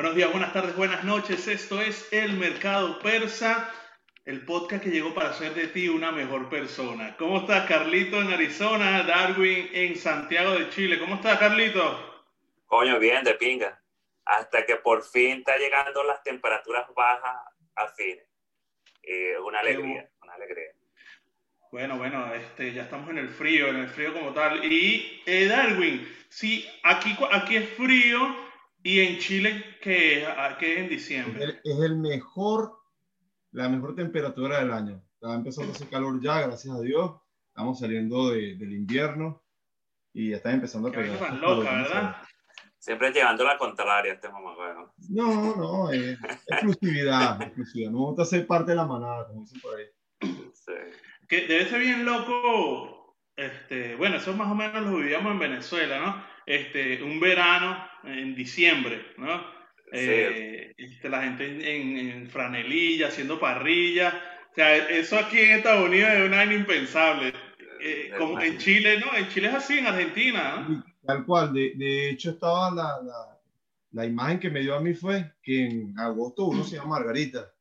Buenos días, buenas tardes, buenas noches. Esto es El Mercado Persa, el podcast que llegó para hacer de ti una mejor persona. ¿Cómo estás, Carlito, en Arizona? Darwin, en Santiago de Chile. ¿Cómo estás, Carlito? Coño, bien, de pinga. Hasta que por fin está llegando las temperaturas bajas a fin. Eh, una alegría, una alegría. Bueno, bueno, este, ya estamos en el frío, en el frío como tal. Y eh, Darwin, sí, aquí, aquí es frío ¿Y en Chile qué, qué es en diciembre? Es el, mejor, la mejor temperatura del año. Está empezando a hacer calor ya, gracias a Dios. Estamos saliendo de, del invierno y ya está empezando a pegar. loca, ¿verdad? Siempre llevando la contraria este mamá, bueno. No, no, es exclusividad, exclusividad. No vamos a ser parte de la manada, como dicen por ahí. Sí. Que debe ser bien loco, este, bueno, eso más o menos lo vivíamos en Venezuela, ¿no? Este, un verano en diciembre, ¿no? Eh, este, la gente en, franelilla, haciendo parrilla. O sea, eso aquí en Estados Unidos es un año impensable. Eh, como en Chile, ¿no? En Chile es así, en Argentina, ¿no? Tal cual. De, de hecho, estaba la, la, la, imagen que me dio a mí fue que en agosto uno se llama Margarita.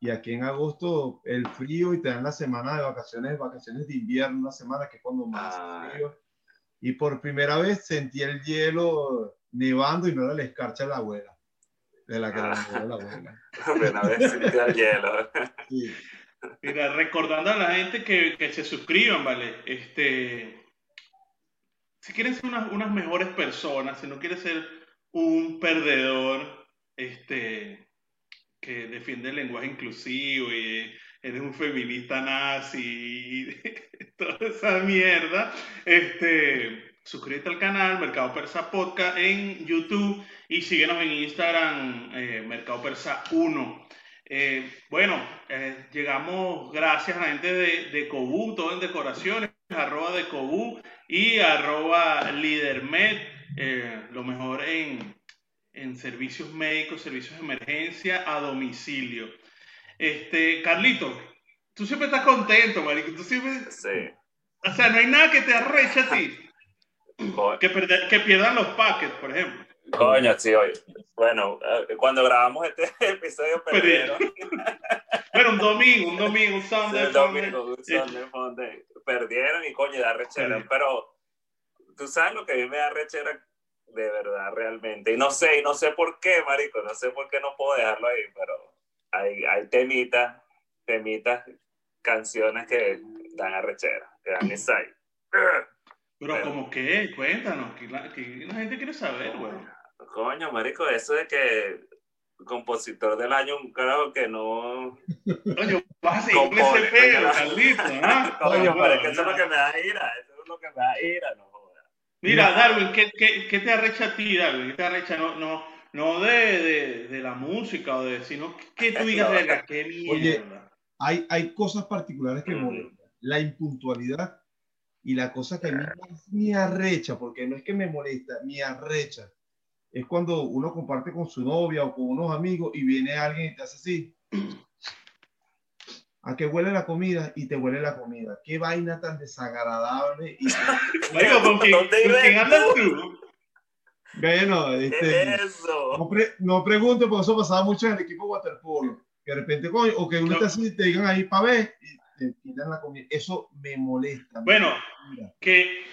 Y aquí en agosto el frío y te dan la semana de vacaciones, vacaciones de invierno, una semana que es cuando más ah. frío. Y por primera vez sentí el hielo nevando y no era la escarcha de la abuela. De la que ah. la abuela. Vez sentí el hielo. Mira, recordando a la gente que, que, se suscriban, ¿vale? Este, si quieren ser unas, unas mejores personas, si no quieres ser un perdedor, este, que defiende el lenguaje inclusivo y eres un feminista nazi y toda esa mierda, este, suscríbete al canal Mercado Persa Podcast en YouTube y síguenos en Instagram eh, Mercado Persa 1. Eh, bueno, eh, llegamos gracias a la gente de, de Cobu, todo en decoraciones, arroba de Cobu y arroba Lidermed, lo mejor en, en servicios médicos, servicios de emergencia a domicilio. Este, Carlito, tú siempre estás contento, marico. Tú siempre... Sí. O sea, no hay nada que te arreche a ti. que, que pierdan los packets, por ejemplo. Coño, sí, oye. Bueno, eh, cuando grabamos este episodio perdieron. bueno, un domingo, un domingo, un Sunday. un domingo, un Sunday, Perdieron y coño, da rechera. Pero tú sabes lo que a mí me da rechera de verdad, realmente. Y no sé, y no sé por qué, marico, no sé por qué no puedo dejarlo ahí, pero hay, hay temitas, temitas, canciones que dan arrechera, que dan insight. Pero, como que, cuéntanos, que la, que la gente quiere saber, güey. Coño, marico, eso de que compositor del año, un carajo que no. Coño, vas a seguir ese pedo, Carlito, ¿no? Coño, pero es que eso es lo que me da ira, eso es lo que me da ira, no Mira, Darwin, ¿qué, qué, qué te arrecha a ti, Darwin? ¿Qué te arrecha? No, no, no de, de, de, la música, o de, sino que tú digas, verga, qué mierda. Oye, hay, hay cosas particulares que molestan. La impuntualidad y la cosa que a mí me arrecha, porque no es que me molesta, me arrecha. Es cuando uno comparte con su novia o con unos amigos y viene alguien y te hace así a que huele la comida y te huele la comida. Qué vaina tan desagradable. Y... ¿con quién, andas tú? Bueno, este, eso? No, pre, no pregunte, porque eso pasaba mucho en el equipo waterpolo. Que de repente, o que uno te, así, te digan ahí para ver y te quitan la comida. Eso me molesta. Bueno, que,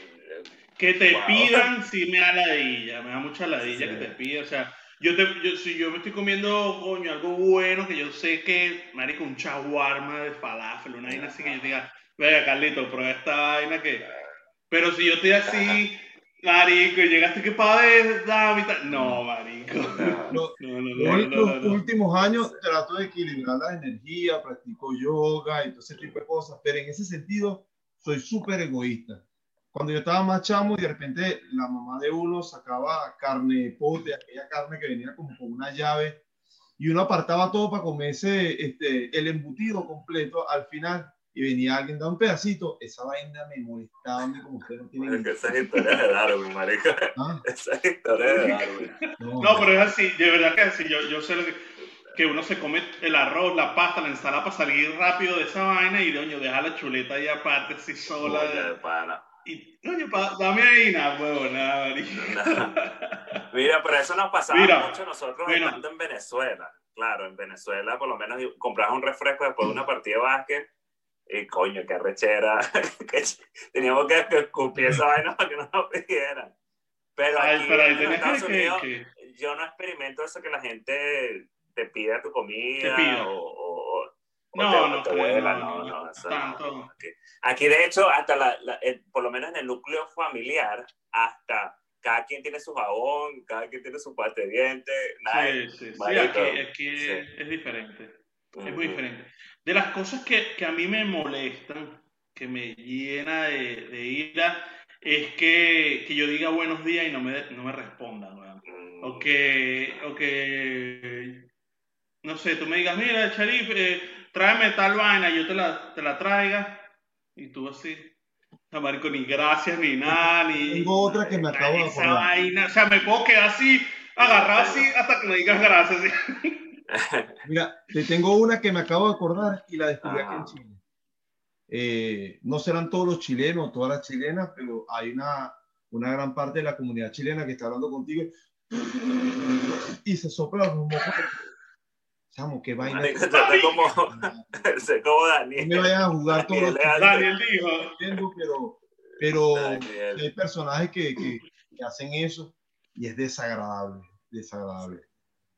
que te pidan, sí me da ladilla, me da mucha ladilla que te pidan, o sea yo, te, yo, si yo me estoy comiendo, coño, algo bueno, que yo sé que, marico, un chaguarma de falafel, una vaina así que yo diga, venga, Carlito, prueba esta vaina que... Pero si yo estoy así, marico, y llegaste que para ver, No, marico. No, no, no, los últimos años trato de equilibrar la energía, practico yoga y todo ese tipo de cosas, pero en ese sentido soy súper egoísta. Cuando yo estaba más chamo y de repente la mamá de uno sacaba carne pote, aquella carne que venía como con una llave, y uno apartaba todo para comerse este, el embutido completo al final, y venía alguien da un pedacito, esa vaina me molestaba a mí como usted no tiene ni Esa historia de Darwin, marica. ¿Ah? Esa historia de Darwin. No, pero es así, de verdad que así, yo, yo sé lo que que uno se come el arroz, la pasta, la ensalada para salir rápido de esa vaina y doño, deja la chuleta ahí aparte así sola. de pana. Y, oye, pa, dame ahí nada, huevo, nada, Mira, pero eso nos pasaba mucho nosotros estando en Venezuela. Claro, en Venezuela por lo menos comprabas un refresco después de una partida de básquet y coño, qué rechera. teníamos que escupir esa vaina para que no nos pidieran. Pero aquí en Estados Unidos, yo no experimento eso que la gente te pida tu comida o, no, no, te vuela, no, no, no, Aquí, de hecho, hasta la, por lo menos en el núcleo familiar, hasta cada quien tiene su jabón, cada quien tiene su parte de dientes. Sí, sí, sí, aquí, Es, diferente. Es muy diferente. De las cosas que, que, a mí me molestan, que me llena de, de ira, es que, que, yo diga buenos días y no me, no me respondan. Mm. O, que, o que, no sé, tú me digas, mira, Sharif, eh, tráeme tal vaina, yo te la, te la traiga, y tú así, no, marico, ni gracias, ni nada, ni... Tengo otra que me acabo de acordar. Vaina. O sea, me puedo quedar así, agarrado así, hasta que me digas gracias. Mira, te tengo una que me acabo de acordar y la descubrí aquí en Chile. Eh, no serán todos los chilenos, todas las chilenas, pero hay una, una gran parte de la comunidad chilena que está hablando contigo y se sopla los mocos Chamo, qué vaina. como, sé como Daniel. No me vayan a jugar todos los Daniel dijo. Pero, pero hay personajes que, que, hacen eso y es desagradable, desagradable.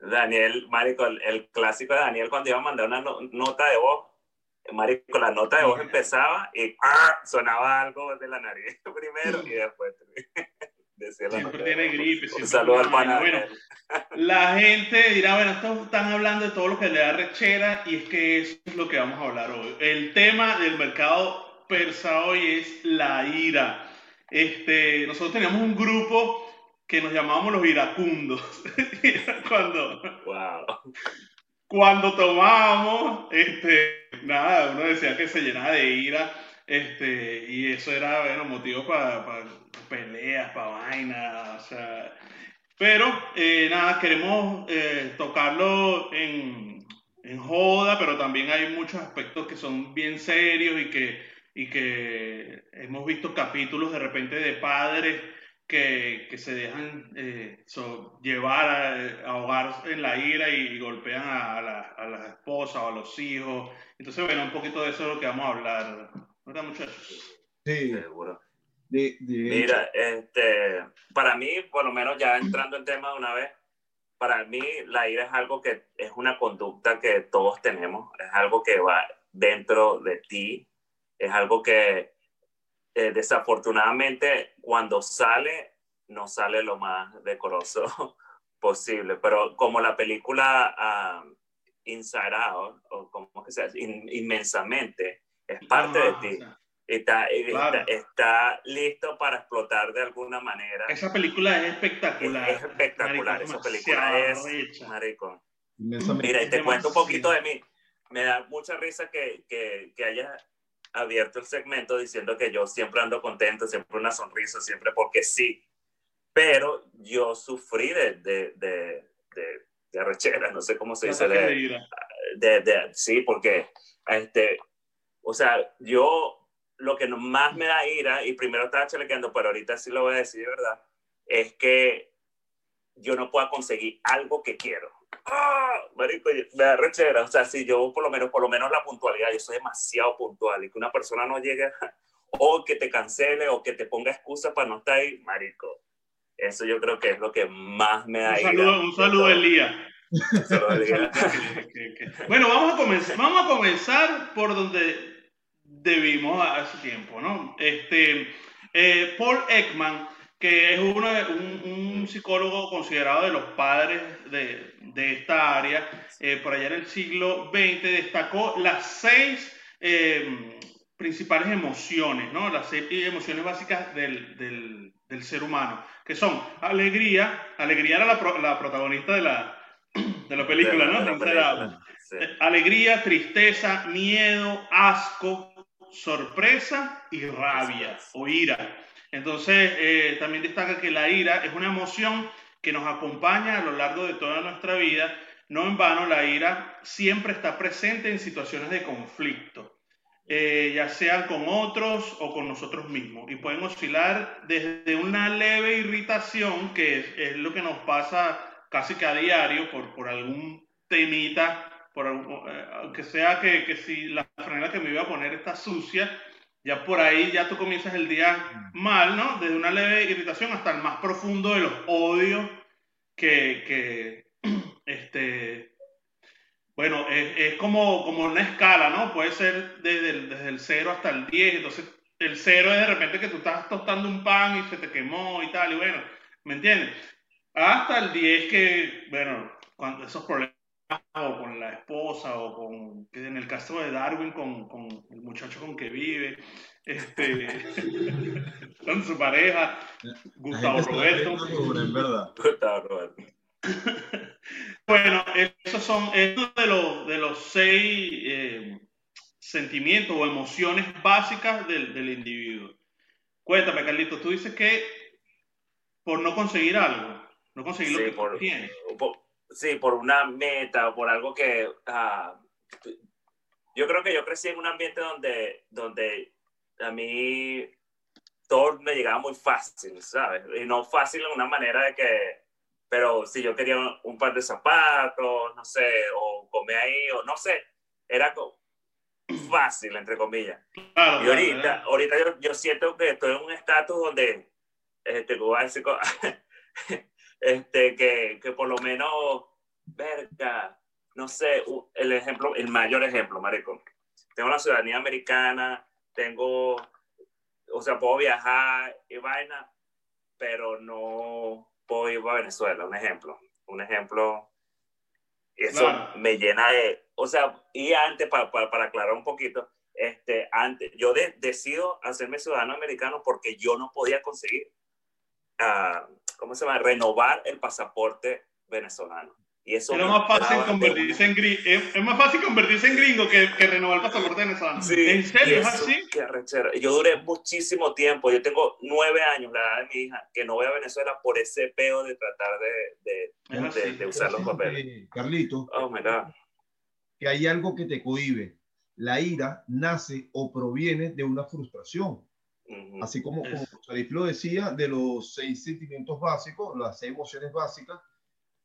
Daniel, Marico, el, clásico de Daniel cuando iba a mandar una nota de voz, Marico, la nota de voz empezaba y ¡ah! sonaba algo de la nariz primero y después. siempre tiene gripe. Un saludo al bueno, la gente dirá, bueno, están hablando de todo lo que le da rechera y es que eso es lo que vamos a hablar hoy. El tema del mercado persa hoy es la ira. Este, nosotros teníamos un grupo que nos llamábamos los iracundos. cuando, wow. cuando tomábamos, este, nada, uno decía que se llenaba de ira. Este, y eso era, bueno, motivo para peleas, para vainas, o sea, pero eh, nada, queremos eh, tocarlo en, en, joda, pero también hay muchos aspectos que son bien serios y que, y que hemos visto capítulos de repente de padres que, que se dejan eh, llevar a, ahogar en la ira y, golpean a, la, a las esposas o a los hijos. Entonces, bueno, un poquito de eso es lo que vamos a hablar, ¿verdad, muchachos? Sí, seguro. Mira, este, para mí, por lo menos ya entrando en tema de una vez, para mí la ira es algo que es una conducta que todos tenemos, es algo que va dentro de ti, es algo que eh, desafortunadamente cuando sale, no sale lo más decoroso posible, pero como la película uh, Inside Out, o como que sea, inmensamente, es parte de ti. Está, está, listo para explotar de alguna manera. Esa película es espectacular. Es, espectacular, esa película es, marico. Mira, y te cuento un poquito de mí. Me da mucha risa que, que, que hayas abierto el segmento diciendo que yo siempre ando contento, siempre una sonrisa, siempre porque sí. Pero yo sufrí de, de, de, de, arrechera, no sé cómo se dice. De, de, de, sí, porque, este, o sea, yo lo que más me da ira, y primero estaba chalequeando, pero ahorita sí lo voy a decir de verdad, es que yo no pueda conseguir algo que quiero. ¡Ah! Marico, me da rechera. O sea, si yo por lo menos, por lo menos la puntualidad, yo soy demasiado puntual y que una persona no llegue o que te cancele o que te ponga excusa para no estar ahí, marico. Eso yo creo que es lo que más me da un saludo, Un saludo, Elías. bueno, vamos a, comenzar, vamos a comenzar por donde debimos hace tiempo, ¿no? Este, eh, Paul Ekman, que es uno un, psicólogo considerado de los padres de, de esta área, eh, por allá en el siglo XX, destacó las seis eh, principales emociones, ¿no? Las seis emociones básicas del, del, del, ser humano, que son alegría, alegría era la, la protagonista de la, de la película, ¿no? Alegría, tristeza, miedo, asco, sorpresa y rabia o ira. Entonces, eh, también destaca que la ira es una emoción que nos acompaña a lo largo de toda nuestra vida. No en vano, la ira siempre está presente en situaciones de conflicto. eh, ya sean con otros o con nosotros mismos. Y pueden oscilar desde una leve irritación, que es, lo que nos pasa casi que a diario por, por algún temita, por, eh, aunque sea que, que, si la franela que me iba a poner está sucia, ya por ahí ya tú comienzas el día mal, ¿no? Desde una leve irritación hasta el más profundo de los odios que, este, bueno, es, es, como, como una escala, ¿no? Puede ser desde el, desde el 0 hasta el 10, entonces el 0 es de repente que tú estás tostando un pan y se te quemó y tal, y bueno, ¿me entiendes? Hasta el 10 que, bueno, cuando esos problemas o con la esposa o con, en el caso de Darwin, con, con el muchacho con que vive, este, con su pareja, Gustavo Roberto. Gustavo Roberto. bueno, esos son estos de los, de los seis eh, sentimientos o emociones básicas del, del, individuo. Cuéntame, Carlito, tú dices que por no conseguir algo, no conseguir lo que por, tienes. Sí, por una meta o por algo que... Uh, yo creo que yo crecí en un ambiente donde, donde a mí todo me llegaba muy fácil, ¿sabes? Y no fácil en una manera de que pero si yo quería un, par de zapatos, no sé, o comer ahí, o no sé, era fácil, entre comillas. y ahorita, ahorita yo, yo, siento que estoy en un estatus donde, este, este, que, que por lo menos, verga, no sé, el ejemplo, el mayor ejemplo, marico. Tengo la ciudadanía americana, tengo, o sea, puedo viajar y vaina, pero no, puedo ir a Venezuela, un ejemplo. Un ejemplo. Eso me llena de. O sea, y antes, para, para, aclarar un poquito, este, antes, yo decido hacerme ciudadano americano porque yo no podía conseguir, uh, ¿cómo se llama? Renovar el pasaporte venezolano. Y eso es, más fácil convertirse en gringo, es, más fácil convertirse en gringo que, que renovar el pasaporte venezolano. Sí, ¿En serio es así? Yo duré muchísimo tiempo, yo tengo nueve años, la edad de mi hija, que no voy a Venezuela por ese peo de tratar de, de, de, usar los papeles. Carlito, oh, my God. que hay algo que te cohibe. La ira nace o proviene de una frustración. Así como, como lo decía, de los seis sentimientos básicos, las seis emociones básicas,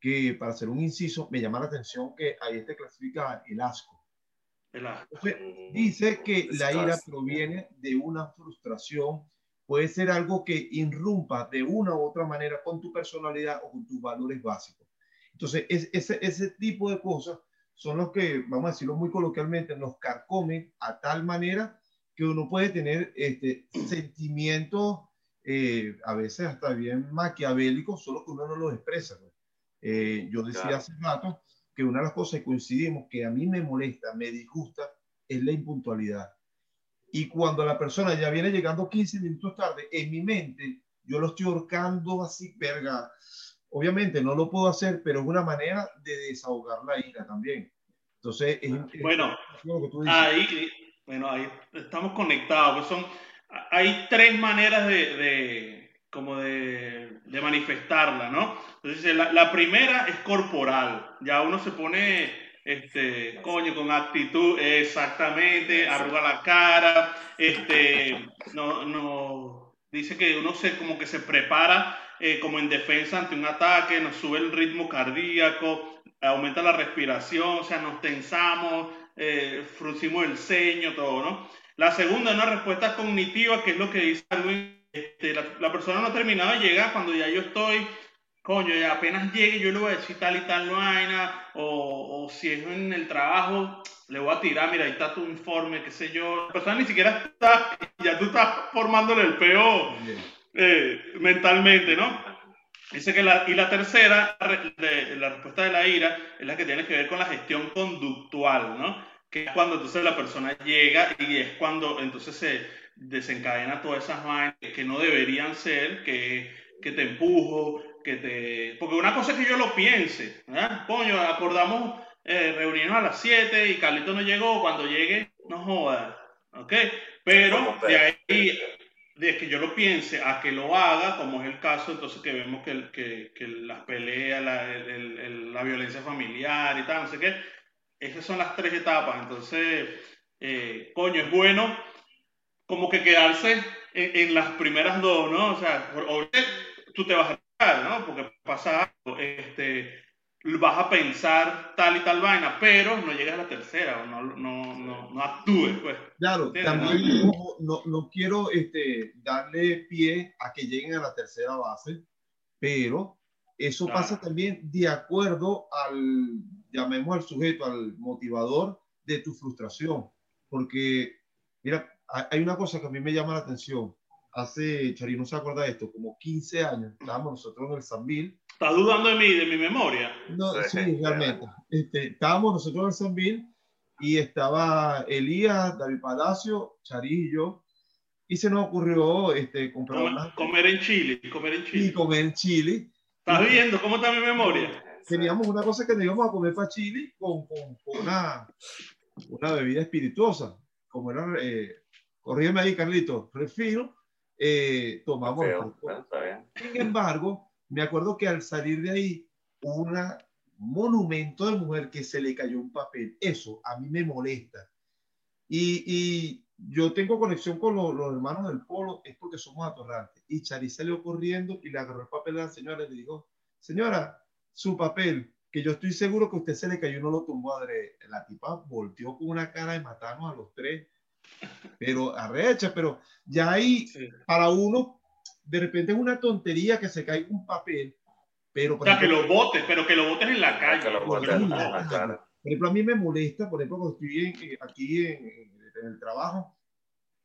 que para hacer un inciso me llama la atención que ahí te clasifica el asco. El asco. dice que la ira proviene de una frustración, puede ser algo que irrumpa de una u otra manera con tu personalidad o con tus valores básicos. Entonces, es, ese, ese tipo de cosas son los que, vamos a decirlo muy coloquialmente, nos carcomen a tal manera que uno puede tener este, sentimientos eh, a veces hasta bien maquiavélicos, solo que uno no los expresa. Eh, yo decía hace rato que una de las cosas que coincidimos que a mí me molesta, me disgusta, es la impuntualidad. Y cuando la persona ya viene llegando 15 minutos tarde, en mi mente, yo lo estoy ahorcando así, verga. Obviamente no lo puedo hacer, pero es una manera de desahogar la ira también. Entonces, bueno, ahí, bueno, ahí estamos conectados. Pues son, hay tres maneras de como de, de manifestarla, ¿no? Entonces, la, la, primera es corporal, ya uno se pone, este, coño, con actitud, exactamente, arruga la cara, este, no, no, dice que uno se, como que se prepara eh, como en defensa ante un ataque, nos sube el ritmo cardíaco, aumenta la respiración, o sea, nos tensamos, eh, fruncimos el ceño, todo, ¿no? La segunda es una respuesta cognitiva, que es lo que dice Luis este, la, persona no ha terminado de llegar cuando ya yo estoy, coño, ya apenas llegue yo le voy a decir tal y tal vaina, o, o si es en el trabajo, le voy a tirar, mira, ahí está tu informe, qué sé yo. La persona ni siquiera está, ya tú estás formándole el peo eh, mentalmente, ¿no? Dice que la, y la tercera, la respuesta de la ira, es la que tiene que ver con la gestión conductual, ¿no? Que es cuando entonces la persona llega y es cuando entonces se desencadena todas esas vainas que no deberían ser, que, que te empujo, que te... Porque una cosa es que yo lo piense, ¿verdad? Coño, acordamos eh, reunirnos a las 7 y Carlito no llegó, cuando llegue, no jodas, ¿ok? Pero de ahí, de que yo lo piense a que lo haga, como es el caso, entonces que vemos que, que, las peleas, la, la violencia familiar y tal, no sé qué, esas son las tres etapas, entonces eh, coño, es bueno como que quedarse en, las primeras dos, ¿no? O sea, tú te vas a quedar, ¿no? Porque pasa algo, este, vas a pensar tal y tal vaina, pero no llegas a la tercera, o no, no, no, no actúes, pues. Claro, también no, no, quiero este, darle pie a que lleguen a la tercera base, pero eso pasa también de acuerdo al, llamemos al sujeto, al motivador de tu frustración, porque, mira, hay una cosa que a mí me llama la atención. Hace, Chari, no se acuerda de esto, como 15 años, estábamos nosotros en el Sanville ¿Estás dudando de mi, de mi memoria? No, sí, realmente. Este, estábamos nosotros en San Bill y estaba Elías, David Palacio, Charillo, y se nos ocurrió este, comprar comer, comer en Chile, comer en Chile. Y comer en Chile. ¿Estás viendo cómo está mi memoria? Teníamos una cosa que nos íbamos a comer para Chile con, con, una, una bebida espirituosa, como era, eh, corrígeme ahí, Carlito, refiro, eh, tomamos. Sin embargo, me acuerdo que al salir de ahí, un monumento de mujer que se le cayó un papel. Eso a mí me molesta. Y, y yo tengo conexión con los, hermanos del polo, es porque somos atorrantes. Y Chari salió corriendo y le agarró el papel a la señora y le dijo, señora, su papel, que yo estoy seguro que usted se le cayó y no lo tumbó adrede. La tipa volteó con una cara de matarnos a los tres, pero arrecha, pero ya ahí, para uno, de repente es una tontería que se caiga un papel, pero... o sea, que lo botes, pero que lo botes en la calle. Que lo botes en la calle. Por ejemplo, a mí me molesta, por ejemplo, cuando estoy eh, aquí en, el trabajo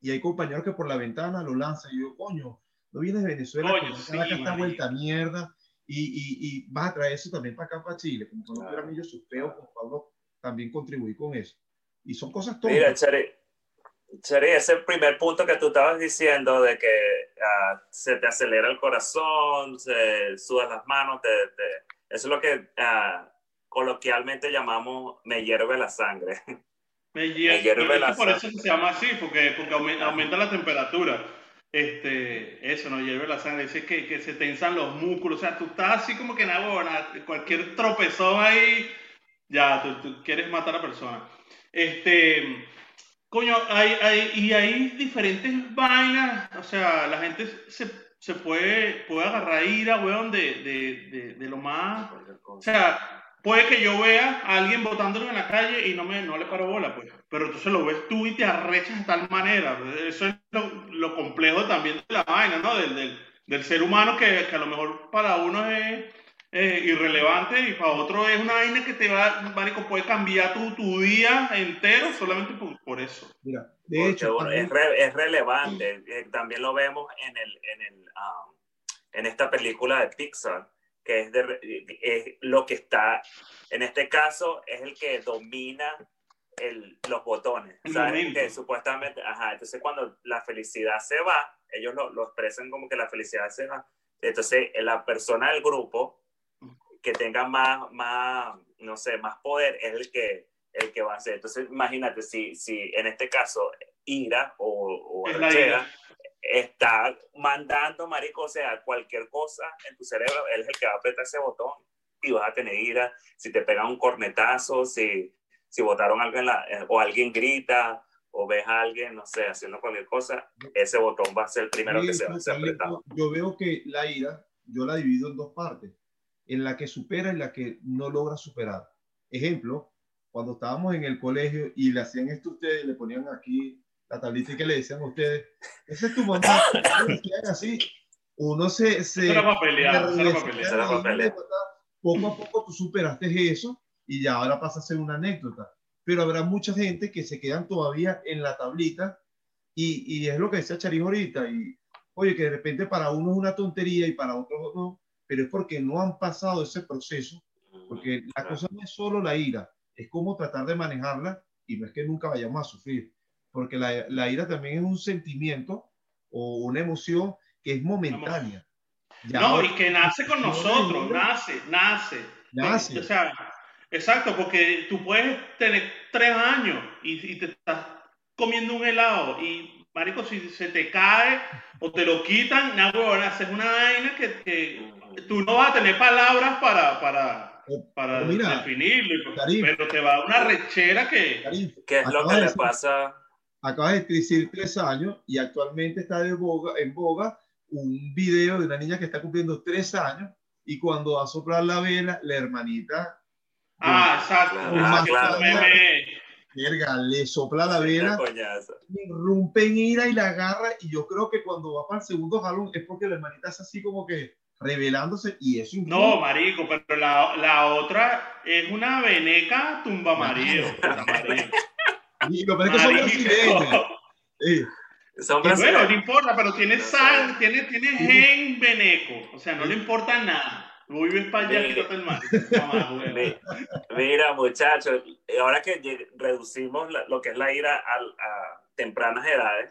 y hay compañeros que por la ventana lo lanzan y yo, coño, no vienes de Venezuela, coño, sí, que esta vuelta mierda y, y, y, vas a traer eso también para acá, para Chile, como cuando claro. yo sus peos, con Pablo también contribuí con eso. Y son cosas tontas. Mira, Chere, Cheri, ese primer punto que tú estabas diciendo de que uh, se te acelera el corazón, se sudan las manos, te, te, eso es lo que uh, coloquialmente llamamos me hierve la sangre. Me hierve, me hierve la por eso se llama así, porque, porque aumenta, aumenta, la temperatura. Este, eso, no hierve la sangre, dice que, que se tensan los músculos, o sea, tú estás así como que nada, cualquier tropezón ahí, ya, tú, tú quieres matar a la persona. Este, Coño, hay, hay, y hay diferentes vainas, o sea, la gente se, se puede, puede agarrar ira, weón, de, de, de, de, lo más... O sea, puede que yo vea a alguien botándolo en la calle y no, me, no le paro bola, pues. Pero entonces lo ves tú y te arrechas de tal manera. Eso es lo, lo complejo también de la vaina, ¿no? Del, del, del ser humano que, que, a lo mejor para uno es eh, irrelevante y para otro es una vaina que te va, marico, puede cambiar tu, tu día entero solamente por, por eso. Mira, de hecho, bueno, es, re, es, relevante. Eh, también lo vemos en, el, en, el, um, en esta película de Pixar, que es, de, es lo que está, en este caso, es el que domina el, los botones. ¿Saben? Que supuestamente, ajá, entonces cuando la felicidad se va, ellos lo, lo expresan como que la felicidad se va. Entonces, la persona del grupo que tenga más, más, no sé, más poder es el que, el que va a hacer. Entonces, imagínate si, si en este caso ira o, o está mandando, marico, o sea, cualquier cosa en tu cerebro, él es el que va a apretar ese botón y vas a tener ira. Si te pegan un cornetazo, si, si botaron algo en la, eh, o alguien grita, o ves a alguien, no sé, haciendo cualquier cosa, ese botón va a ser el primero que se va a hacer apretado. Yo veo que la ira, yo la divido en dos partes en la que supera y la que no logra superar. Ejemplo, cuando estábamos en el colegio y le hacían esto a ustedes, le ponían aquí la tablita y que le decían a ustedes, ese es tu mamá, así, uno se... se era para pelear, era para pelear. Poco a poco tú superaste eso y ya ahora pasa a ser una anécdota. Pero habrá mucha gente que se quedan todavía en la tablita y, y es lo que decía Charín ahorita. Y oye, que de repente para uno es una tontería y para otros no pero es porque no han pasado ese proceso, porque la cosa no es solo la ira, es cómo tratar de manejarla y no es que nunca vayamos a sufrir, porque la, la ira también es un sentimiento o una emoción que es momentánea. Ya no, y que nace con nosotros, nace, nace. Nace. O sea, exacto, porque tú puedes tener tres años y, y te estás comiendo un helado y, marico, si se te cae o te lo quitan, nada, bueno, haces una vaina que, que tú no vas a tener palabras para, para, para definirlo, pero te va a dar una rechera que... ¿Qué es lo que le pasa? Acaba de decir tres años y actualmente está de boga, en boga un video de una niña que está cumpliendo tres años y cuando va a soplar la vela, la hermanita... Ah, exacto. Ah, claro, le sopla la vela, rompe en ira y la agarra y yo creo que cuando va para el segundo jalón es porque la hermanita es así como que revelándose y eso No, marico, pero la, la otra es una veneca tumba marido. que son brasileños. Son bueno, no importa, pero tiene sal, tiene, tiene gen veneco, o sea, no le importa nada. Voy a el mar. Mira, muchachos, ahora que reducimos lo que es la ira a, a tempranas edades,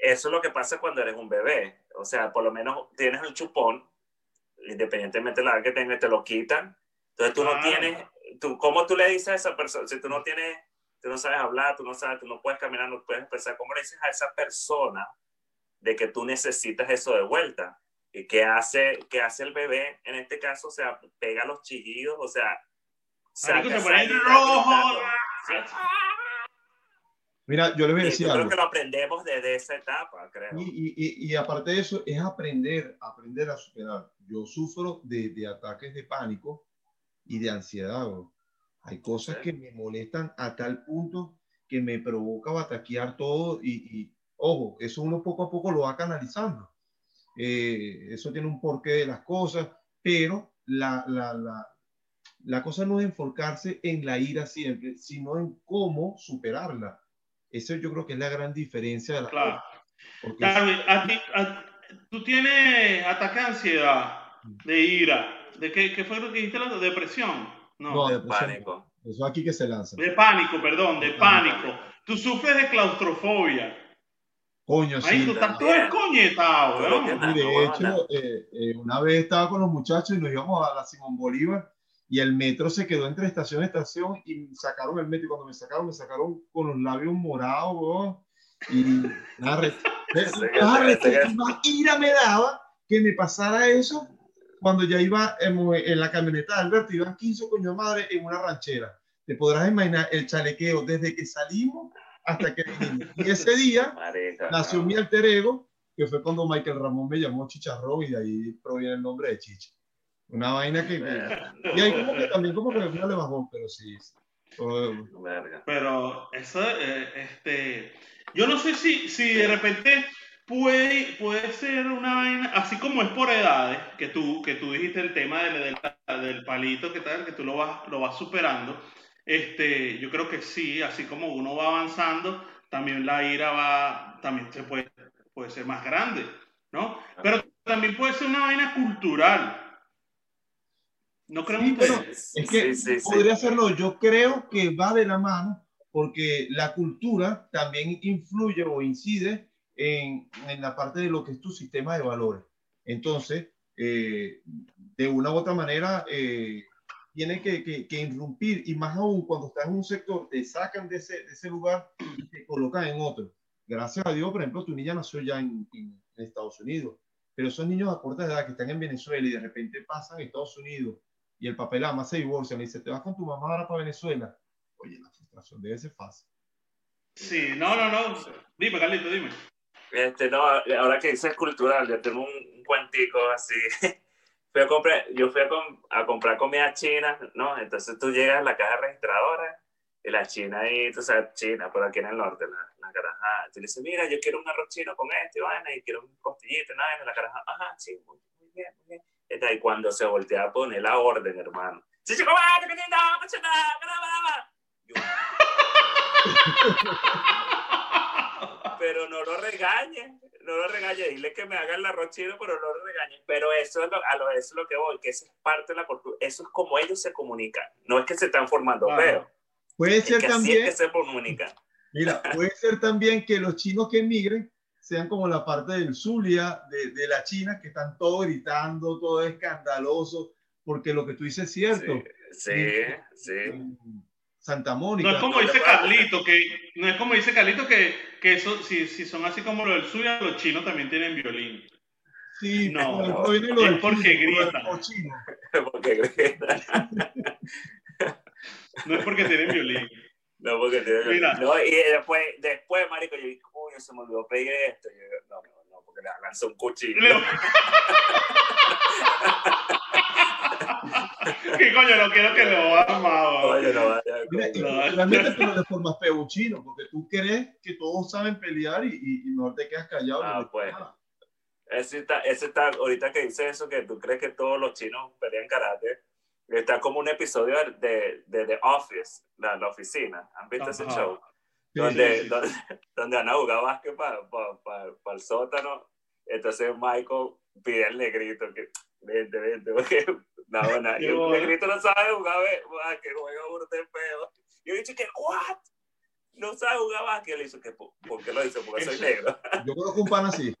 eso es lo que pasa cuando eres un bebé. O sea, por lo menos tienes el chupón, independientemente de la edad que tengas, te lo quitan. Entonces tú no tienes, tú, ¿cómo tú le dices a esa persona? Si tú no tienes, tú no sabes hablar, tú no sabes, tú no puedes caminar, no puedes expresar, ¿cómo le dices a esa persona de que tú necesitas eso de vuelta? ¿Y qué hace, qué hace el bebé en este caso? O sea, pega los chillidos, o sea, se pone rojo. Mira, yo les voy a decir yo algo. creo que lo aprendemos desde esa etapa, creo. Y, y, y, aparte de eso, es aprender, aprender a superar. Yo sufro de, de ataques de pánico y de ansiedad. Hay cosas que me molestan a tal punto que me provoca bataquear todo y, y, ojo, eso uno poco a poco lo va canalizando. Eh, eso tiene un porqué de las cosas, pero la, la, la, la cosa no es enfocarse en la ira siempre, sino en cómo superarla. Eso yo creo que es la gran diferencia de la Claro. tú tienes ataque de ansiedad, de ira, ¿de qué, qué fue lo que dijiste? ¿De depresión? No, de pánico. Eso aquí que se lanza. De pánico, perdón, de pánico. Tú sufres de claustrofobia. Coño, Ahí tú estás todo coñetado, Y de hecho, eh, eh, una vez estaba con los muchachos y nos íbamos a la Simón Bolívar y el metro se quedó entre estación y estación y sacaron el metro. Y cuando me sacaron, me sacaron con los labios morados, y nada, más ira me daba que me pasara eso cuando ya iba en, la camioneta de Alberto, iban 15 coño madre en una ranchera. Te podrás imaginar el chalequeo desde que salimos hasta que Y ese día nació mi alter ego, que fue cuando Michael Ramón me llamó Chicharrón y de ahí proviene el nombre de Chicha. Una vaina que... y ahí como que también como que me fui a bajón, pero sí. Pero eso, eh, este... Yo no sé si, si de repente puede, puede ser una vaina, así como es por edades, que tú, que tú dijiste el tema del, del, del palito, que tal, que tú lo vas, lo vas superando este, yo creo que sí, así como uno va avanzando, también la ira va, también se puede, puede ser más grande, ¿no? Pero también puede ser una vaina cultural. ¿No creo sí, pero es que podría serlo. Yo creo que va de la mano porque la cultura también influye o incide en, en la parte de lo que es tu sistema de valores. Entonces, eh, de una u otra manera, eh, tiene que, que, que, irrumpir y más aún cuando estás en un sector, te sacan de ese, de ese lugar y te colocan en otro. Gracias a Dios, por ejemplo, tu niña nació ya en, en, Estados Unidos, pero son niños a corta edad que están en Venezuela y de repente pasan a Estados Unidos y el papel ama se divorcia y dice, te vas con tu mamá ahora para Venezuela. Oye, la frustración debe ser fácil. Sí, no, no, no. Dime, Carlito, dime. Este, no, ahora que dices cultural, yo tengo un cuentico así fui a comprar, yo fui a, a, comprar comida china, ¿no? Entonces tú llegas a la caja registradora y la china ahí, tú sabes, china, por aquí en el norte, la, la caraja. Tú le dices, mira, yo quiero un arroz chino con esto y vaina, y quiero un costillito, nada, la caraja, ajá, sí, muy bien, muy bien. Y cuando se voltea a poner la orden, hermano. ¡Sí, chico, va, que nada, nada, Pero no lo regañes no lo regañe, dile que me haga el arroz chino, pero no lo regañe. Pero eso es lo, a lo, eso es lo que voy, que eso es parte de la cultura. Eso es como ellos se comunican. No es que se están formando pero Puede ser también. que se comunican. Mira, puede ser también que los chinos que emigren sean como la parte del Zulia, de, de la China, que están todos gritando, todo escandaloso, porque lo que tú dices es cierto. Sí, sí. Santa Mónica. No es como dice Carlito, que, no es como dice Carlito que, que eso, si, si son así como lo del suyo, los chinos también tienen violín. Sí, no, no es porque gritan. porque grita. no es porque tienen violín. No, porque tienen violín. No, y después, después, marico, yo coño, se me olvidó pedir esto. yo, no, no, no, porque le lanzó un cuchillo. ¿Qué coño? No quiero que lo haga, Oye, no vaya. Realmente tú no le formas peuchino, porque tú crees que todos saben pelear y, y, mejor te quedas callado. Ah, pues. Ese está, ese está, ahorita que dice eso, que tú crees que todos los chinos pelean karate, está como un episodio de, de The Office, la, la oficina. ¿Han visto ese show? Donde, donde, donde, Ana jugaba básquet para pa, pa, el sótano. Entonces Michael pide al negrito que vente, vente, porque no, no, y el negrito no sabe jugar, que juega de pedo. Yo he dicho que, ¿what? No sabe jugar básquet. Le dice que, ¿por qué lo dice? Porque soy negro. Yo conozco un pan así.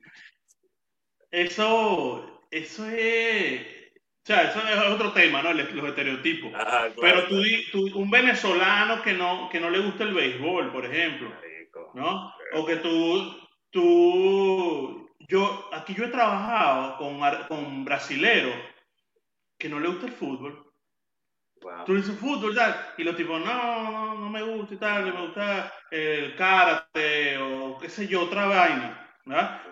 Eso, eso es, sea, eso es otro tema, ¿no? Los estereotipos. Pero tú, tú, un venezolano que no, que no le gusta el béisbol, por ejemplo, ¿no? O que tú, tú, yo, aquí yo he trabajado con, con brasileros que no le gusta el fútbol. Tú dices fútbol, tal, y los tipos, no, no, no me gusta y tal, me gusta el karate o qué sé yo, otra vaina.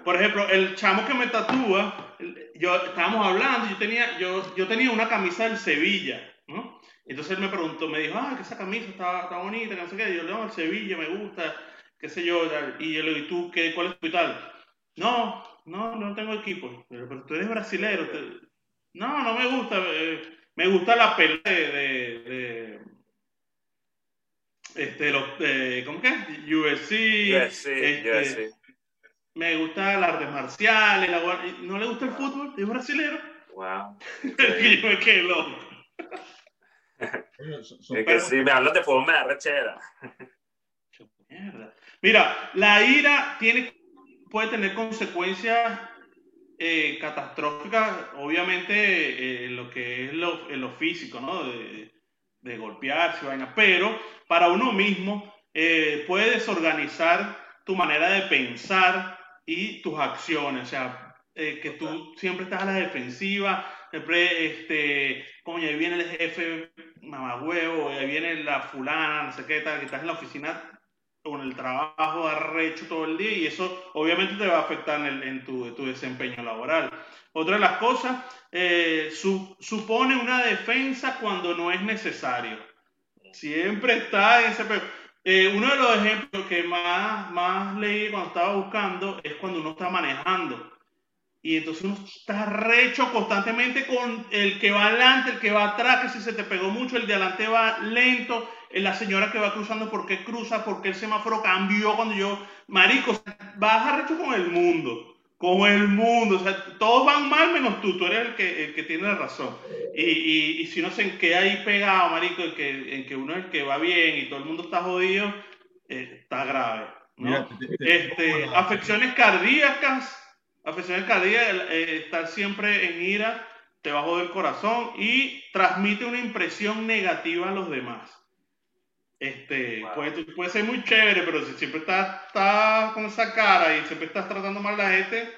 Por ejemplo, el chamo que me tatúa, yo estábamos hablando, yo tenía, yo, yo tenía una camisa del Sevilla, ¿no? Entonces él me preguntó, me dijo, ah, que esa camisa está, está bonita, que no sé qué. Y yo, no, el Sevilla me gusta, qué sé yo. Y yo le digo, ¿y tú qué, cuál es tu tal? No, no, no tengo equipo. Pero, tú eres brasilero. No, no me gusta. Eh, me gusta la pelea de, de, este, los, ¿cómo que? UFC. UFC, este, me gusta las artes marciales, ¿no le gusta el fútbol? ¿Es brasileño? Wow. y yo me quedé loco. es que si me hablas de fútbol me da rechera. Mierda. Mira, la ira tiene, puede tener consecuencias eh, catastróficas, obviamente, eh, en lo que es lo, en lo físico, ¿no? De, de golpearse, vaina. Pero para uno mismo eh, puede desorganizar tu manera de pensar, y tus acciones, o sea, eh, que tú siempre estás a la defensiva, siempre, este, coño, ahí viene el jefe mamagüevo, ahí viene la fulana, no sé qué tal, que estás en la oficina con el trabajo arrecho todo el día y eso obviamente te va a afectar en, en tu, tu, desempeño laboral. Otra de las cosas, eh, supone una defensa cuando no es necesario. Siempre está en ese... Eh, uno de los ejemplos que más, más leí cuando estaba buscando es cuando uno está manejando. Y entonces uno está recho constantemente con el que va adelante, el que va atrás, que si se te pegó mucho, el de adelante va lento, eh, la señora que va cruzando, ¿por qué cruza? ¿Por qué el semáforo cambió cuando yo, marico, vas arrecho con el mundo con el mundo. O sea, todos van mal menos tú. Tú eres el que, el que tiene la razón. Y, y, y si uno se queda ahí pegado, marico, en que, en que uno es el que va bien y todo el mundo está jodido, eh, está grave. ¿no? este, afecciones cardíacas. Afecciones cardíacas, eh, estar siempre en ira te va a joder el corazón y transmite una impresión negativa a los demás. Este, puede, puede, ser muy chévere, pero si siempre estás está con esa cara y siempre estás tratando mal a la gente,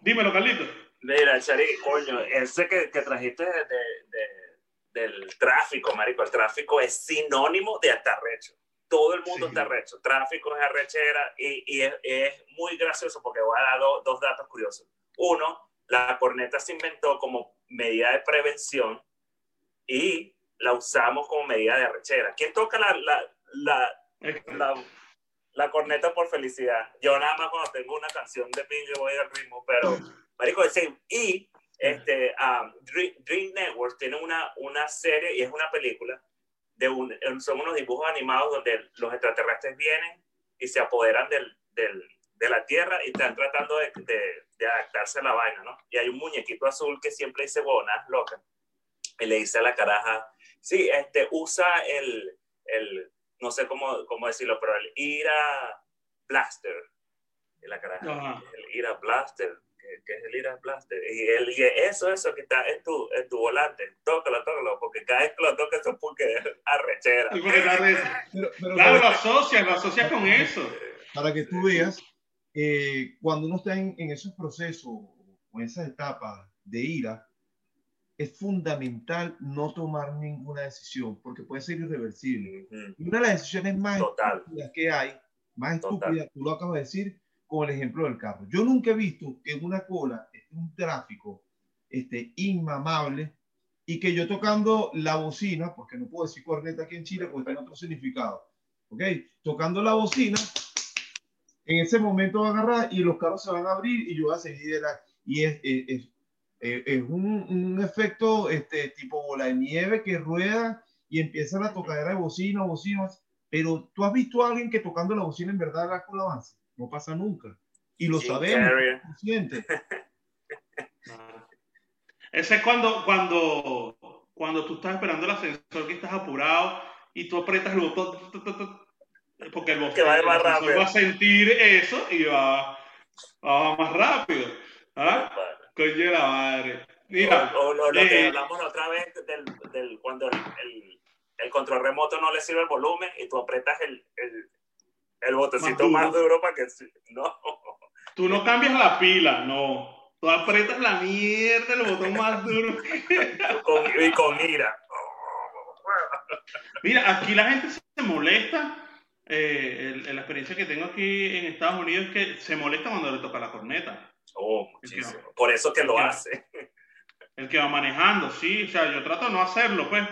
dímelo, Carlito. Mira, Chari, coño, ese que, que trajiste de, de, del tráfico, marico, el tráfico es sinónimo de hasta arrecho. Todo el mundo está arrecho. Tráfico es arrechera y, y es, es, muy gracioso porque voy a dar dos datos curiosos. Uno, la corneta se inventó como medida de prevención y la usamos como medida de arrechera. ¿Quién toca la, la, la, la, corneta por felicidad? Yo nada más cuando tengo una canción de Pink voy al ritmo, pero, marico, sí. Y este, um, Dream, Network tiene una, una serie y es una película, de un, son unos dibujos animados donde los extraterrestres vienen y se apoderan del, del, de la Tierra y están tratando de, de, de, adaptarse a la vaina, ¿no? Y hay un muñequito azul que siempre dice bonas loca. Y le dice a la caraja, Sí, este, usa el, el no sé cómo, cómo decirlo, pero el IRA Blaster. La el IRA Blaster. que es el IRA Blaster? Y, el, y eso, eso que está en tu, en tu volante, tócalo, tócalo, porque cada vez que lo toques es porque es arrechera. claro, lo asocias, lo asocias con eso. Para que tú veas, eh, cuando uno está en, en esos procesos, o en esas etapas de ira, es fundamental no tomar ninguna decisión porque puede ser irreversible. Y una de las decisiones más estúpidas que hay, más estúpidas, tú lo acabas de decir con el ejemplo del carro. Yo nunca he visto que en una cola esté un tráfico este, inmamable y que yo tocando la bocina, porque no puedo decir corneta aquí en Chile porque tiene otro significado, ¿ok? Tocando la bocina, en ese momento va a agarrar y los carros se van a abrir y yo voy a seguir de la... Y es, es, es, un, un, efecto este, tipo bola de nieve que rueda y empieza la tocadera de bocina, bocinas, pero tú has visto a alguien que tocando la bocina en verdad la cola avanza, no pasa nunca. Y lo sabemos, Ese es cuando, cuando, cuando tú estás esperando el ascensor que estás apurado y tú apretas el botón porque el botón va, a sentir eso y va, va más rápido. ¿Ah? Coño la madre. Mira, o, lo que eh, hablamos otra vez del, del cuando el, el, control remoto no le sirve el volumen y tú apretas el, el, el botecito más duro. para que no. Tú no cambias la pila, no. Tú apretas la mierda, el botón más duro. y con ira. Mira, aquí la gente se molesta. Eh, la experiencia que tengo aquí en Estados Unidos es que se molesta cuando le toca la corneta. Oh, muchísimo. Por eso que lo hace. El que va manejando, sí. O sea, yo trato de no hacerlo, pues.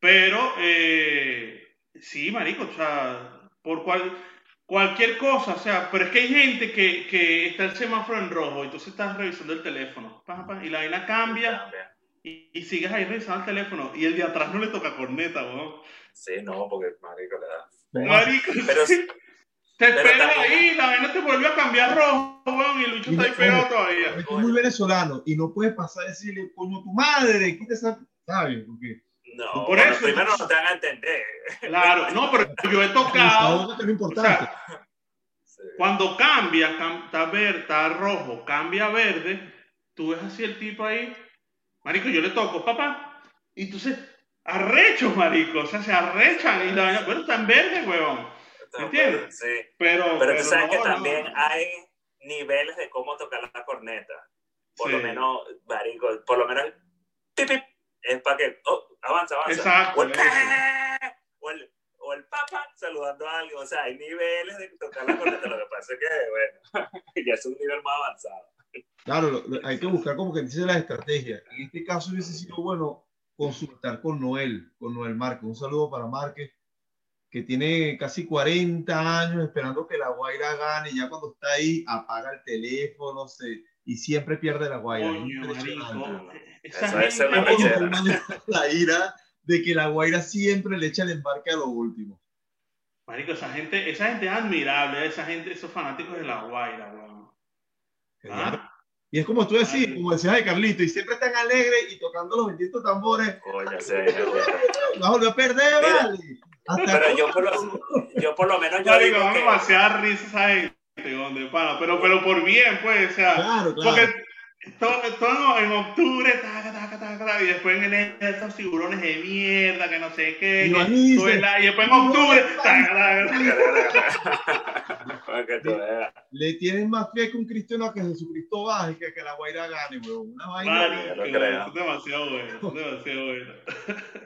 Pero, eh, sí, marico, o sea, por cual cualquier cosa, o sea, pero es que hay gente que, que está el semáforo en rojo y tú estás revisando el teléfono y la vaina cambia y, y, sigues ahí revisando el teléfono y el de atrás no le toca corneta, ¿no? Sí, no, porque marico le da. Marico, pero, sí. Te esperas ahí, la vaina te vuelve a cambiar rojo, weón, y Lucho está ahí pegado todavía. Es muy venezolano y no puedes pasar a decirle, coño, tu madre, quita esa, ¿sabes? Porque no, por eso, primero no te van a entender. Claro, no, pero yo he tocado. Cuando cambia, está verde, está rojo, cambia a verde, tú ves así el tipo ahí, marico, yo le toco, papá, y entonces, arrecho, marico, o sea, se arrechan y la vaina, bueno, está en verde, huevón. ¿Entiendes? Sí. Pero, pero, tú sabes que también hay niveles de cómo tocar la corneta. Por lo menos, marico, por lo menos, pip, pip, es para que, oh, avanza, avanza. Exacto. O el, o el, papa saludando a alguien. O sea, hay niveles de tocar la corneta. Lo que pasa es que, bueno, ya es un nivel más avanzado. Claro, hay que buscar como que dice las estrategias. En este caso hubiese sido bueno consultar con Noel, con Noel Márquez. Un saludo para Márquez, que tiene casi 40 años esperando que la Guaira gane. Y ya cuando está ahí, apaga el teléfono se, y siempre pierde la Guaira. Esa es la ira de que la Guaira siempre le echa el embarque a lo último. Marico, esa gente, esa gente es admirable, esa gente, esos fanáticos de la Guaira, weón. ¿Ah? Y es como tú decías, como decías de Carlito, y siempre están alegres y tocando los benditos tambores. Oye, sé, La volvió a perder, vale. Pero yo por, lo, yo por lo menos yo digo que... demasiada risa esa gente, pero, pero por bien, pues, o sea, claro, claro. porque todo, en octubre, taca, taca, y después en enero estos tiburones de mierda, que no sé qué, y, después en octubre, le, le, tienen más fe que un cristiano que Jesucristo baje que que la Guaira gane, weón. Una vaina. Vale, no es demasiado bueno, demasiado bueno.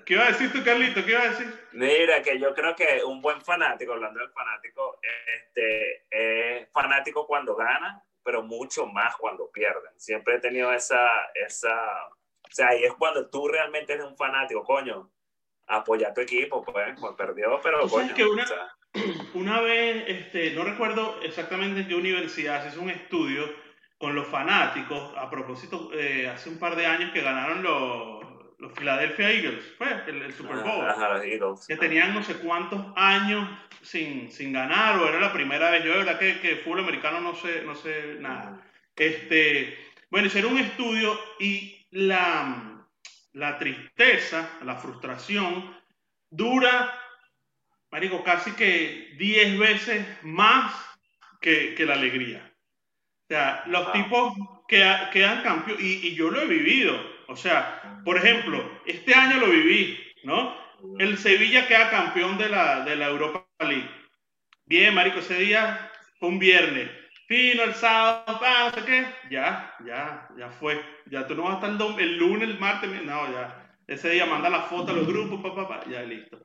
¿Qué iba a decir tú, Carlito? ¿Qué iba a decir? Mira, que yo creo que un buen fanático, hablando del fanático, este, es fanático cuando gana pero mucho más cuando pierden. Siempre he tenido esa, esa, o sea, ahí es cuando tú realmente eres un fanático, coño, apoya a tu equipo, pues, pues perdió, pero coño. Que una, una vez, este, no recuerdo exactamente en qué universidad, se hizo un estudio con los fanáticos, a propósito, eh, hace un par de años que ganaron los, los Philadelphia Eagles, pues, el, Super Bowl. que tenían no sé cuántos años sin, sin ganar, o era la primera vez. Yo de verdad que, que fútbol americano no sé, no sé nada. Este, bueno, hicieron un estudio y la, la tristeza, la frustración, dura, marico, casi que 10 veces más que, que, la alegría. O sea, los tipos que, quedan campeones, y, y yo lo he vivido o sea, por ejemplo, este año lo viví, ¿no? El Sevilla queda campeón de la, de la Europa League. Bien, marico, ese día fue un viernes. Fino el sábado, no sé qué, ya, ya, ya fue. Ya tú no vas a estar el, el lunes, el martes, no, ya. Ese día manda la foto a los grupos, papá, pa, pa, ya listo.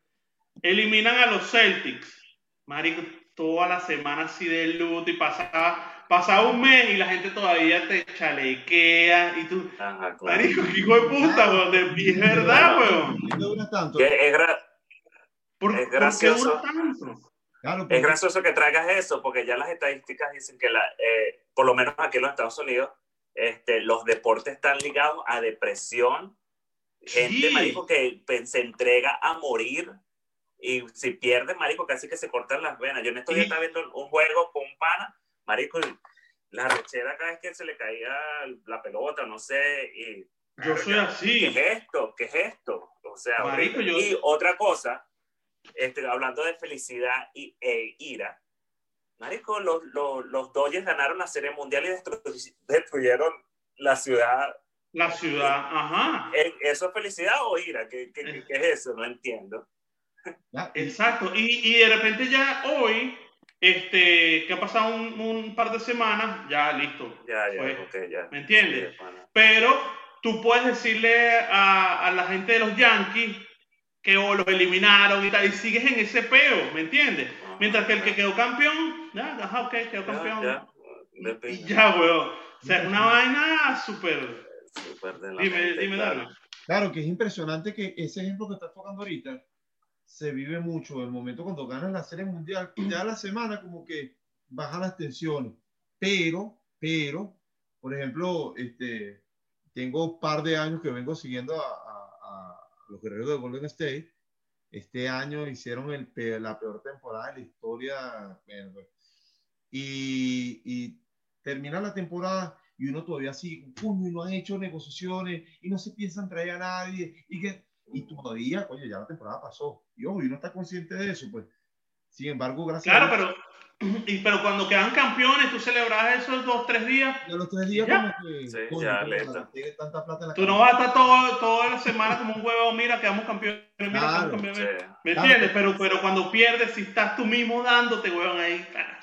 Eliminan a los Celtics. Marico, toda la semana así de luto y pasaba, pasaba un mes y la gente todavía te chalequea y tú, Ajá, claro. marico, qué hijo de puta, weón, de- es verdad, weón. ¿Por qué dura tanto? Es, gra- ¿Por, Es por qué gracioso. dura tanto? Claro, es porque- gracioso que traigas eso, porque ya las estadísticas dicen que, la, eh, por lo menos aquí en los Estados Unidos, este, los deportes están ligados a depresión, gente, Sí. marico, que pues, se entrega a morir y si pierde, marico, casi que se cortan las venas. Yo en estos días estaba viendo un juego con un pana, marico, y la rechera cada vez que se le caía la pelota, no sé, y Yo soy ¿Qué así. es esto? ¿Qué es esto? O sea, Marico, yo- y otra cosa, este, hablando de felicidad y, e ira, Marico, los, los, los Dodgers ganaron la Serie Mundial y destru- destruyeron la ciudad. La ciudad, ajá. ¿Eh, ¿Eso es felicidad o ira? ¿Qué, qué, qué- qué es eso? No entiendo. Exacto. Y, y de repente ya hoy, este, que ha pasado un, un par de semanas, ya listo. Ya, ya, Fue. ok, ya. ¿Me entiendes? Sí. Pero tú puedes decirle a, a la gente de los Yankees que o los eliminaron y tal, y sigues en ese peo, ¿me entiendes? Mientras que el que quedó campeón, ya, ajá, ok, quedó Ya, campeón. ya, de Y ya, weón. O sea, es una vaina súper. Súper de la Dime, mente, dime, claro. Claro, que es impresionante que ese ejemplo que estás tocando ahorita se vive mucho. El momento cuando ganas la Serie Mundial, ya la semana como que bajan las tensiones. Pero, pero, por ejemplo, este, tengo un par de años que vengo siguiendo a los guerreros de Golden State. Este año hicieron el la peor temporada de la historia. y, y termina la temporada y uno todavía coño, y no han hecho negociaciones y no se piensan traer a nadie y que y todavía, oye, ya la temporada pasó y ojo, y uno está consciente de eso, pues. Sin embargo, gracias Claro, a Dios, pero, y, pero cuando quedan campeones, tú celebras esos dos, tres días. de los tres días Ya. como que Sí, coño, ya, tanta plata en la Tú no vas a estar todo, toda la semana como un huevo, mira, quedamos campeones, mira, Claro. quedamos campeones. Sí. ¿Me Claro. entiendes? Pero, pero cuando pierdes, si estás tú mismo dándote, huevón, ahí. ah,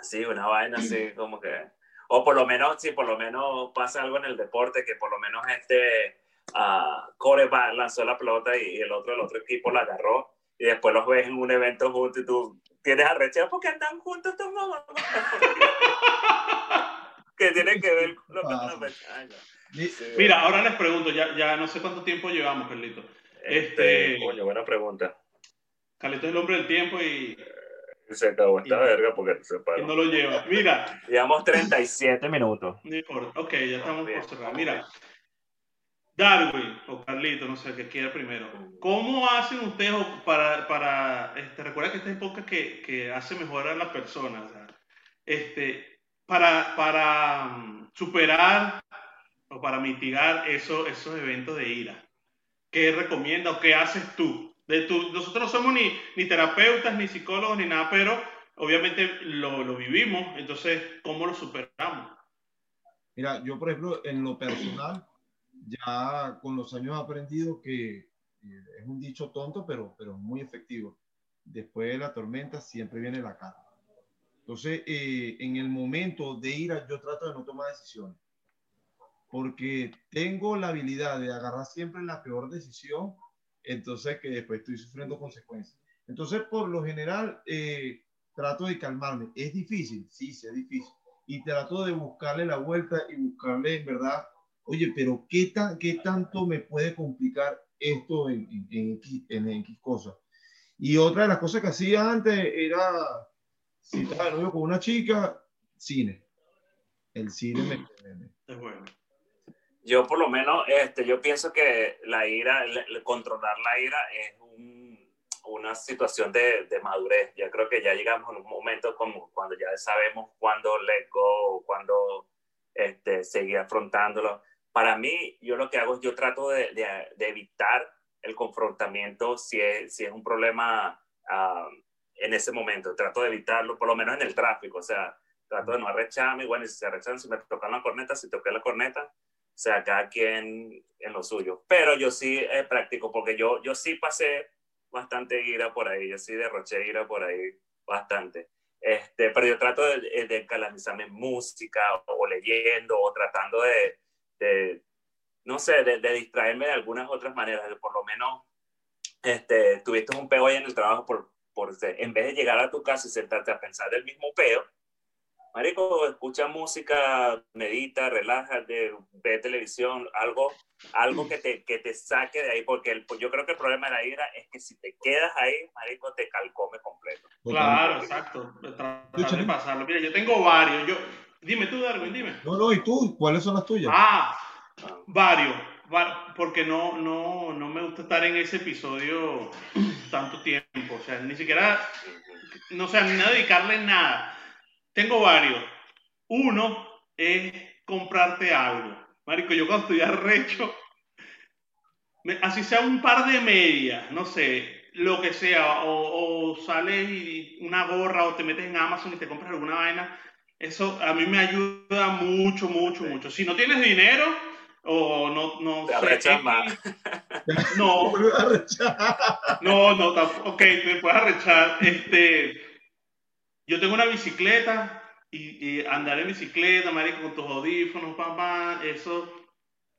Sí, una vaina así como que... O por lo menos, si por lo menos pasa algo en el deporte, que por lo menos este ah, quarterback lanzó la pelota y, el otro el otro equipo la agarró y después los ves en un evento juntos y tú tienes arrechera porque andan juntos estos mamás. que tiene que ver con lo que. Ni- Sí, Mira, ahora les pregunto, ya, ya no sé cuánto tiempo llevamos, Carlito. este, este- coño, buena pregunta. Carlito es el hombre del tiempo y, Se acabó esta Y- verga porque se y paró. no lo lleva. Mira, Llevamos 37 minutos. no importa. Ok, ya estamos por cerrar. Mira. Darwin o Carlito, no sé el que quiera primero. ¿Cómo hacen ustedes para, para este, recuerda que esta es época que, que hace mejor a la persona, o sea, este, para, para mm, superar o para mitigar eso, esos eventos de ira? ¿Qué recomiendas o qué haces tú? De tu, nosotros no somos ni, ni terapeutas, ni psicólogos, ni nada, pero obviamente lo, lo vivimos, entonces, ¿cómo lo superamos? Mira, yo por ejemplo, en lo personal, ya con los años he aprendido que eh, es un dicho tonto, pero, pero muy efectivo. Después de la tormenta siempre viene la calma. Entonces, eh, en el momento de ira, yo trato de no tomar decisiones. Porque tengo la habilidad de agarrar siempre la peor decisión, entonces que después estoy sufriendo consecuencias. Entonces, por lo general, eh, trato de calmarme. ¿Es difícil? Sí, sí, es difícil y trato de buscarle la vuelta y buscarle en verdad, oye, pero ¿qué, tan, qué tanto me puede complicar esto en, en, en, X, en X cosas? Y otra de las cosas que hacía antes era, si estaba de novio con una chica, cine. El cine me... Es bueno. Yo por lo menos, este, yo pienso que la ira, el- el controlar la ira es un- una situación de, de madurez. Yo creo que ya llegamos en un momento como cuando ya sabemos cuándo let go, cuándo este, seguir afrontándolo. Para mí, yo lo que hago es yo trato de, de- de evitar el confrontamiento si es, si es un problema ah, en ese momento. Trato de evitarlo, por lo menos en el tráfico. O sea, trato de no arrecharme. Bueno, si se arrechan, si me tocan la corneta, si toqué la corneta, o sea, cada quien en lo suyo. Pero yo sí eh, practico, porque yo, yo sí pasé bastante ira por ahí, yo sí derroché ira por ahí bastante. Este, pero yo trato de, de en música o, leyendo o tratando de, de no sé, de, distraerme de algunas otras maneras. Por lo menos, este, tuviste un peo hoy en el trabajo por, por, en vez de llegar a tu casa y sentarte a pensar del mismo peo, Marico, escucha música, medita, relájate, ve televisión, algo, algo que te, que te saque de ahí, porque el, yo creo que el problema de la ira es que si te quedas ahí, Marico, te calcome completo. Claro, exacto. Tratar de pasarlo. Mira, yo tengo varios. Yo, dime tú, Darwin, dime. No, no, ¿y tú? ¿Cuáles son las tuyas? Ah, varios. Porque no, no, no me gusta estar en ese episodio tanto tiempo. O sea, ni siquiera, no sé, ni dedicarle nada tengo varios. Uno es comprarte algo. Marico, yo cuando estoy arrecho, así sea un par de medias, no sé, lo que sea, o, sales y una gorra o te metes en Amazon y te compras alguna vaina, eso a mí me ayuda mucho, mucho, mucho. Si no tienes dinero o no, no te sé, más. No, no, no, ok, te puedes arrechar. Este, yo tengo una bicicleta y, andar en bicicleta, marico, con tus audífonos, papá, eso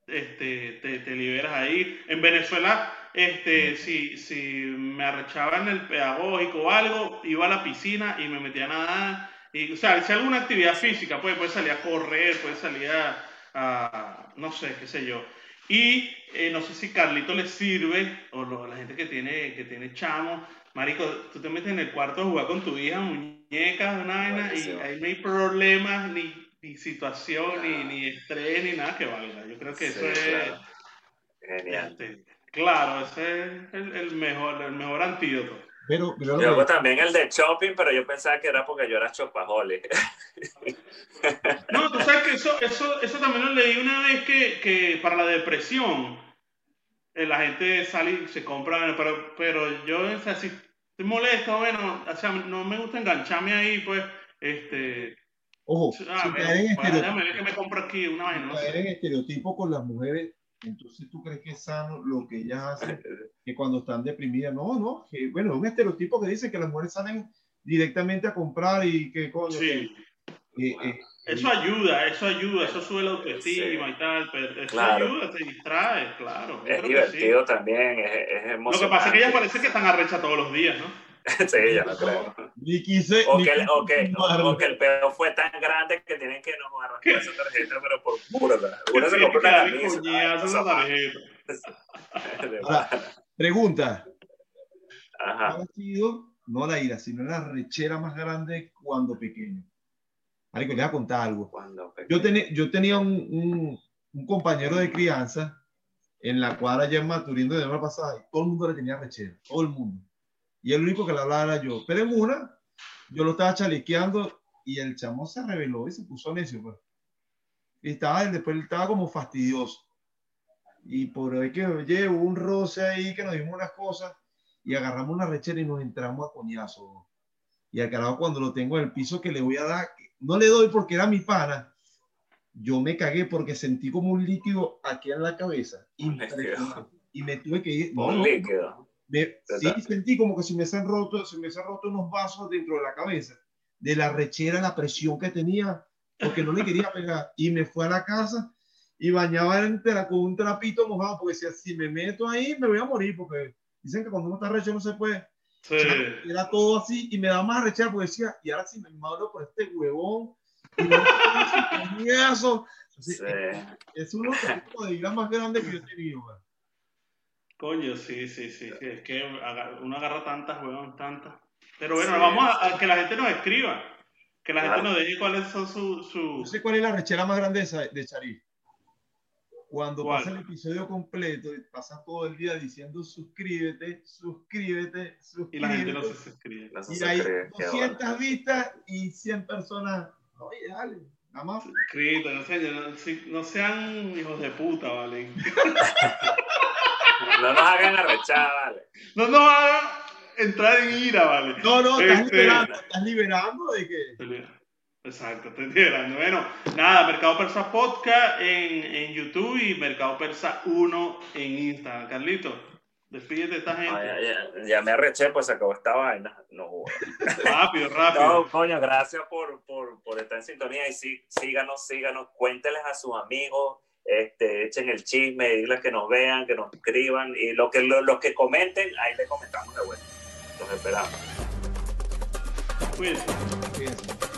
este, te, te, liberas ahí. En Venezuela, este, si, si me arrechaba en el pedagógico o algo, iba a la piscina y me metía a nadar. Y, o sea, si alguna actividad física, pues, puede salir a correr, puede salir a, no sé, qué sé yo. Y eh, no sé si Carlito le sirve, o la gente que tiene, que tiene chamo, Marico, tú te metes en el cuarto a jugar con tu hija, muñecas, una vaina, y ahí no hay problemas, ni, ni situación, ni, ni, estrés, ni nada que valga. Yo creo que eso es. Genial. Este, claro, ese es el, el, mejor, el mejor antídoto. Pero, pero yo también el de shopping, pero yo pensaba que era porque yo era chopajole. no, tú sabes que eso, eso, eso también lo leí una vez que, que para la depresión eh, la gente sale y se compra, pero, pero yo, o sea, si estoy molesto, bueno, o sea, no me gusta engancharme ahí, pues, este... Ojo, ah, si caer en estereotipo, que me compro aquí una vaina, caer en estereotipo con las mujeres, entonces tú crees que es sano lo que ellas hacen, que cuando están deprimidas, no, no, que, bueno, un estereotipo que dice que las mujeres salen directamente a comprar y que coño, sí. Eh, eh, eso ayuda, eso ayuda, eso sube la autoestima y tal, pero eso ayuda, te distrae, claro. Es divertido también, es, es emocionante. Lo que pasa es que ellas parece que están arrechas todos los días, ¿no? sí, ya lo creo. Ni quise, o, que, o, que, o, que, el pedo fue tan grande que tienen que no arrancar esa tarjeta, pero por burda. Una se compró la tarjeta. pregunta. Ajá. ¿Ha sido, no la ira, sino la rechera más grande cuando pequeño? Marico, les voy a contar algo. Yo, tenía, yo tenía un, un, compañero de crianza en la cuadra allá en Maturín de la pasada y todo el mundo le tenía rechera, todo el mundo. Y el único que le hablaba era yo. Pero en una, yo lo estaba chalequeando y el chamo se reveló y se puso necio, pues. Y estaba, después estaba como fastidioso. Y por ahí que oye, hubo un roce ahí que nos dimos unas cosas y agarramos una rechera y nos entramos a coñazo. Y al carajo cuando lo tengo en el piso que le voy a dar, no le doy porque era mi pana. Yo me cagué porque sentí como un líquido aquí en la cabeza. Y me tuve que ir. un líquido. Sí, sentí como que se me se han roto, se me han roto unos vasos dentro de la cabeza. De la rechera, la presión que tenía, porque no le quería pegar. Y me fue a la casa y bañaba entera con un trapito mojado, porque si, si me meto ahí me voy a morir, porque dicen que cuando uno está recho no se puede. Era todo así y me daba más rechazar porque decía, y ahora sí me malo por este huevón. Y me sí. Es uno de ira más grande que yo he tenido. Coño, sí, sí, sí, Es que uno agarra tantas, huevón, tantas. Pero bueno, vamos a, que la gente nos escriba. Que la gente nos diga cuáles son sus. Su... No sé cuál es la rechera más grande de, de Charí cuando pasa el episodio completo y pasa todo el día diciendo suscríbete, suscríbete, suscríbete. Y la gente no se suscribe. y hay 200 vistas y 100 personas. Oye, dale, nada más. Suscrito, no, no, sean hijos de puta, ¿vale? no nos hagan arrechar, ¿vale? No nos hagan entrar en ira, ¿vale? No, no, estás, este, liberando, estás liberando de que... Exacto, te entiendo. Bueno, nada, Mercado Persa Podcast en, en YouTube y Mercado Persa 1 en Instagram. Carlito. Despídete de esta gente. ya, me arreché, pues se acabó esta vaina. No, rápido, rápido. No, coño, gracias por, por, por estar en sintonía y sí, síganos, síganos, cuénteles a sus amigos, este, echen el chisme, diles que nos vean, que nos escriban y lo que, los que comenten, ahí les comentamos de vuelta. Los esperamos. Cuídense.